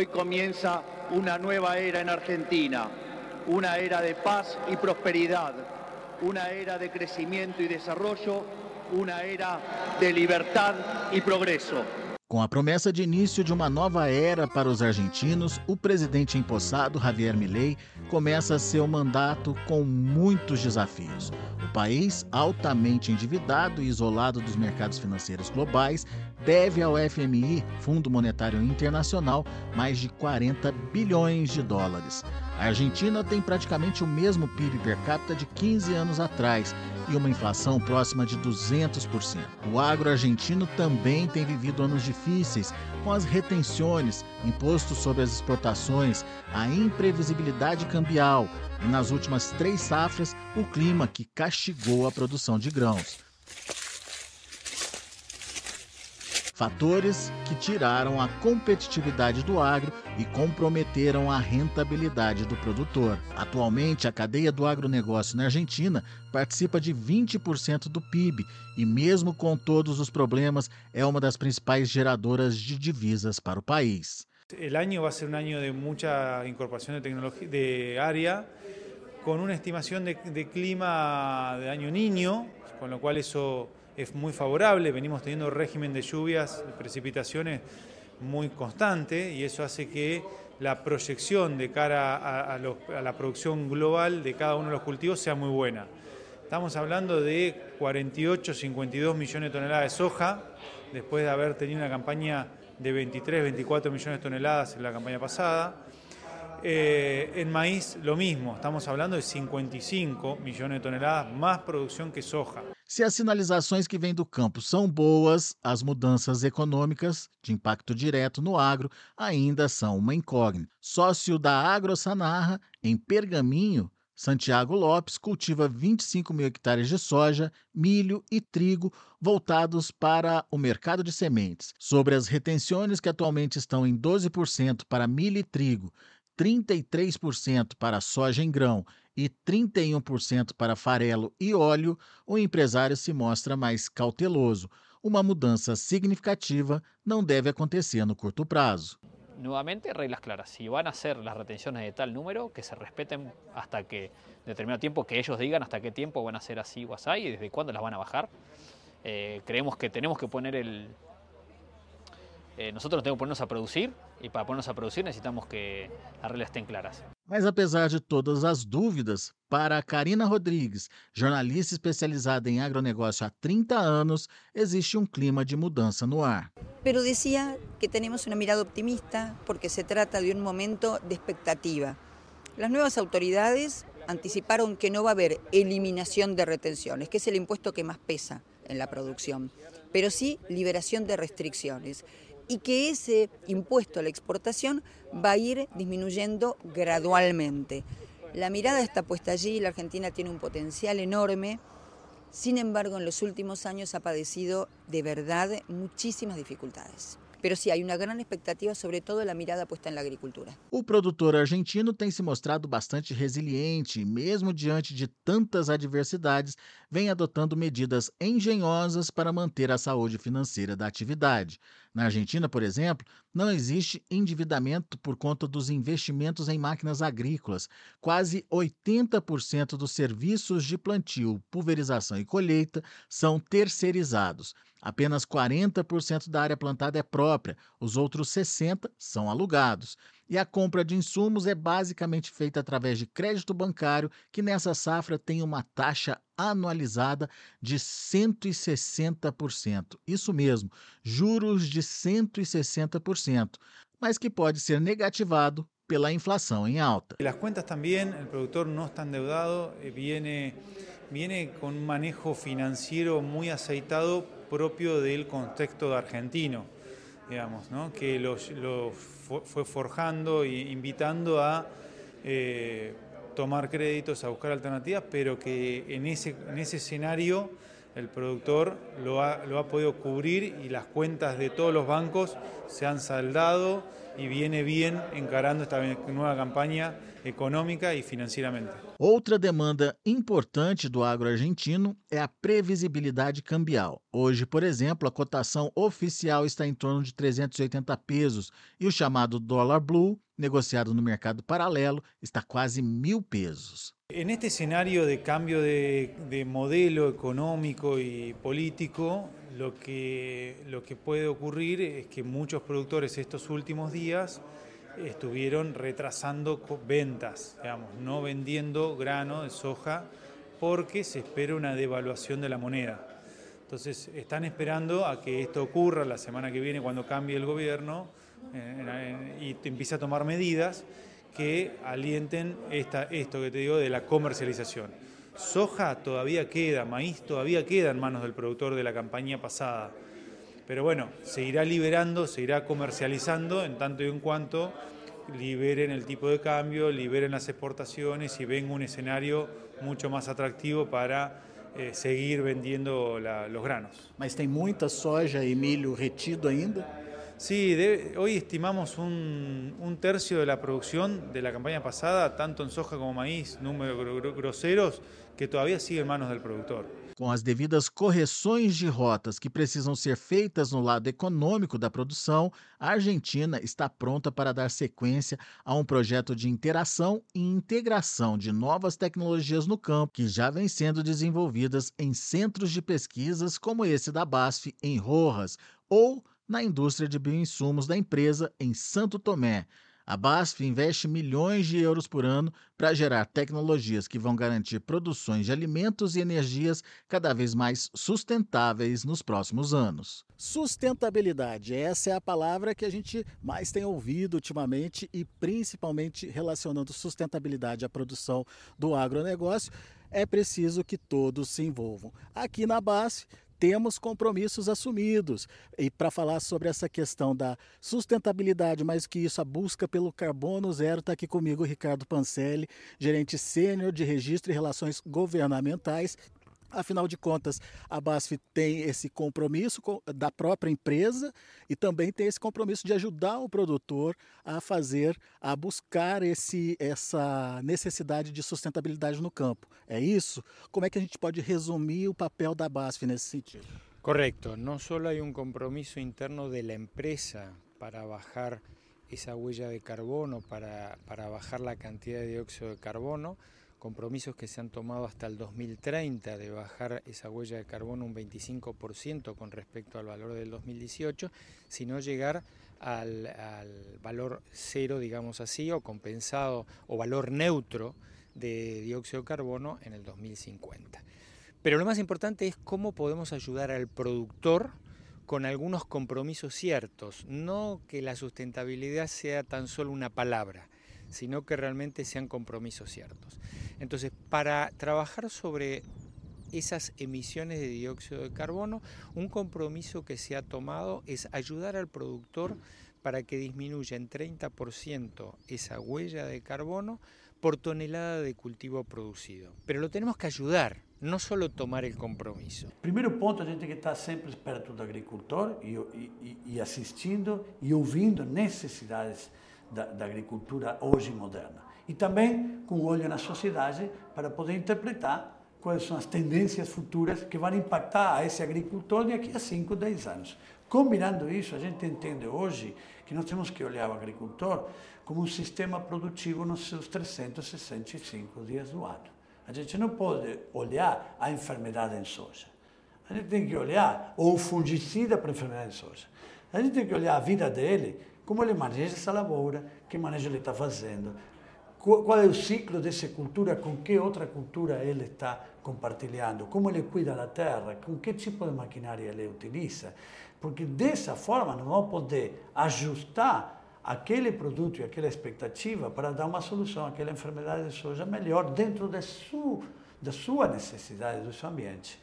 Hoy comienza una nueva era en Argentina, una era de paz y prosperidad, una era de crecimiento y desarrollo, una era de libertad y progreso. Com a promessa de início de uma nova era para os argentinos, o presidente empossado Javier Milei começa seu mandato com muitos desafios. O país, altamente endividado e isolado dos mercados financeiros globais, deve ao FMI, Fundo Monetário Internacional, mais de 40 bilhões de dólares. A Argentina tem praticamente o mesmo PIB per capita de 15 anos atrás e uma inflação próxima de 200%. O agro argentino também tem vivido anos difíceis, com as retenções, impostos sobre as exportações, a imprevisibilidade cambial e, nas últimas três safras, o clima que castigou a produção de grãos. Fatores que tiraram a competitividade do agro e comprometeram a rentabilidade do produtor. Atualmente, a cadeia do agronegócio na Argentina participa de 20% do PIB e, mesmo com todos os problemas, é uma das principais geradoras de divisas para o país. El año va a ser un año de mucha incorporación de tecnología de área, con una estimación de, de clima de año niño, con lo cual eso es muy favorable, venimos teniendo régimen de lluvias precipitaciones muy constante y eso hace que la proyección de cara a, a, la producción global de cada uno de los cultivos sea muy buena. Estamos hablando de 48, 52 millones de toneladas de soja, después de haber tenido una campaña de 23, 24 millones de toneladas en la campaña pasada. Eh, en maíz lo mismo, estamos hablando de 55 millones de toneladas más producción que soja. Se as sinalizações que vêm do campo são boas, as mudanças econômicas de impacto direto no agro ainda são uma incógnita. Sócio da AgroSanarra, em Pergaminho, Santiago Lopes cultiva 25 mil hectares de soja, milho e trigo voltados para o mercado de sementes. Sobre as retenções que atualmente estão em 12% para milho e trigo, 33% para soja em grão e 31% para farelo e óleo, o empresário se mostra mais cauteloso. Uma mudança significativa não deve acontecer no curto prazo. Nuevamente, reglas claras. Si van a ser las retenciones de tal número, que se respeten hasta que determinado tiempo, que ellos digan hasta qué tiempo van a ser así o así y desde cuándo las van a bajar. Eh, creemos que tenemos que poner el, eh, nosotros tenemos que ponernos a producir e para ponernos a produzir necessitamos que as regras estejam claras. Mas apesar de todas as dúvidas, para Karina Rodrigues, jornalista especializada em agronegócio há 30 anos, existe um clima de mudança no ar. Pero decía que tenemos una mirada optimista porque se trata de un momento de expectativa. Las nuevas autoridades anticiparon que no va a haber eliminación de retenciones, que es el impuesto que más pesa en la producción, pero sí liberación de restricciones y que ese impuesto a la exportación va a ir disminuyendo gradualmente. La mirada está puesta allí, la Argentina tiene un potencial enorme, sin embargo en los últimos años ha padecido de verdad muchísimas dificultades. Pero sí, hay una gran expectativa, sobre todo la mirada puesta en la agricultura. O produtor argentino tem se mostrado bastante resiliente e, mesmo diante de tantas adversidades, vem adotando medidas engenhosas para manter a saúde financeira da atividade. Na Argentina, por exemplo, não existe endividamento por conta dos investimentos em máquinas agrícolas. Quase 80% dos serviços de plantio, pulverização e colheita são terceirizados. Apenas 40% da área plantada é própria, os outros 60% são alugados. E a compra de insumos é basicamente feita através de crédito bancário, que nessa safra tem uma taxa anualizada de 160%. Isso mesmo, juros de 160%, mas que pode ser negativado pela inflação em alta. As contas também, o produtor não está endeudado, eh, viene, viene com um manejo financeiro muito aceitado propio del contexto argentino, digamos, ¿no? que lo, lo, fue forjando e invitando a eh, tomar créditos, a buscar alternativas, pero que en ese, en ese escenario el productor lo ha, lo ha podido cubrir y las cuentas de todos los bancos se han saldado y viene bien encarando esta nueva campaña econômica e financeiramente. Outra demanda importante do agro argentino é a previsibilidade cambial. Hoje, por exemplo, a cotação oficial está em torno de 380 pesos e o chamado dólar blue, negociado no mercado paralelo, está quase mil pesos. En este escenario de cambio de, de, modelo económico y político, lo que, lo que puede ocurrir es que muchos productores estos últimos días estuvieron retrasando ventas, digamos, no vendiendo grano de soja porque se espera una devaluación de la moneda. Entonces están esperando a que esto ocurra la semana que viene cuando cambie el gobierno y empiece a tomar medidas que alienten esta, esto que te digo de la comercialización. Soja todavía queda, maíz todavía queda en manos del productor de la campaña pasada. Pero bueno, se irá liberando, se irá comercializando en tanto y en cuanto liberen el tipo de cambio, liberen las exportaciones y venga un escenario mucho más atractivo para eh, seguir vendiendo los granos. Mas tem muita soja e milho retido ainda? Sí, debe, hoy estimamos un, un, tercio de la producción de la campaña pasada, tanto en soja como maíz, números groseros, que todavía sigue en manos del productor. Com as devidas correções de rotas que precisam ser feitas no lado econômico da produção, a Argentina está pronta para dar sequência a um projeto de interação e integração de novas tecnologias no campo, que já vem sendo desenvolvidas em centros de pesquisas como esse da BASF em Rojas ou na indústria de bioinsumos da empresa em Santo Tomé. A BASF investe milhões de euros por ano para gerar tecnologias que vão garantir produções de alimentos e energias cada vez mais sustentáveis nos próximos anos. Sustentabilidade, essa é a palavra que a gente mais tem ouvido ultimamente e principalmente relacionando sustentabilidade à produção do agronegócio. É preciso que todos se envolvam. Aqui na BASF temos compromissos assumidos. E para falar sobre essa questão da sustentabilidade, mais que isso, a busca pelo carbono zero, está aqui comigo o Ricardo Pancelli, gerente sênior de registro e relações governamentais Afinal de contas, a BASF tem esse compromisso da própria empresa e também tem esse compromisso de ajudar o produtor a fazer, a buscar esse, essa necessidade de sustentabilidade no campo. É isso? Como é que a gente pode resumir o papel da BASF nesse sentido? Correcto. Não só há um compromisso interno da empresa para bajar essa huella de carbono, para, para bajar a quantidade de dióxido de carbono, compromisos que se han tomado hasta el 2030 de bajar esa huella de carbono un 25% con respecto al valor del 2018, sino llegar al, al, valor cero, digamos así, o compensado o valor neutro de dióxido de carbono en el 2050. Pero lo más importante es cómo podemos ayudar al productor con algunos compromisos ciertos, no que la sustentabilidad sea tan solo una palabra, sino que realmente sean compromisos ciertos. Entonces, para trabajar sobre esas emisiones de dióxido de carbono, un compromiso que se ha tomado es ayudar al productor para que disminuya en 30% esa huella de carbono por tonelada de cultivo producido. Pero lo tenemos que ayudar, não só tomar o compromisso. Primeiro ponto, a gente que estar sempre perto do agricultor e, e, e assistindo e ouvindo necessidades da, da agricultura hoje moderna. E também com olho na sociedade para poder interpretar quais são as tendências futuras que vão impactar a esse agricultor daqui a 5, 10 anos. Combinando isso, a gente entende hoje que nós temos que olhar o agricultor como um sistema produtivo nos seus 365 dias do ano. A gente não pode olhar a enfermidade em soja. A gente tem que olhar, ou o fungicida para a enfermidade em soja. A gente tem que olhar a vida dele como ele maneja essa lavoura, que manejo ele está fazendo, qual é o ciclo dessa cultura, com que outra cultura ele está compartilhando, como ele cuida da terra, com que tipo de maquinária ele utiliza, porque dessa forma nós vamos poder ajustar aquele produto e aquela expectativa para dar uma solução àquela enfermidade de soja melhor dentro sua, da sua necessidade, do seu ambiente.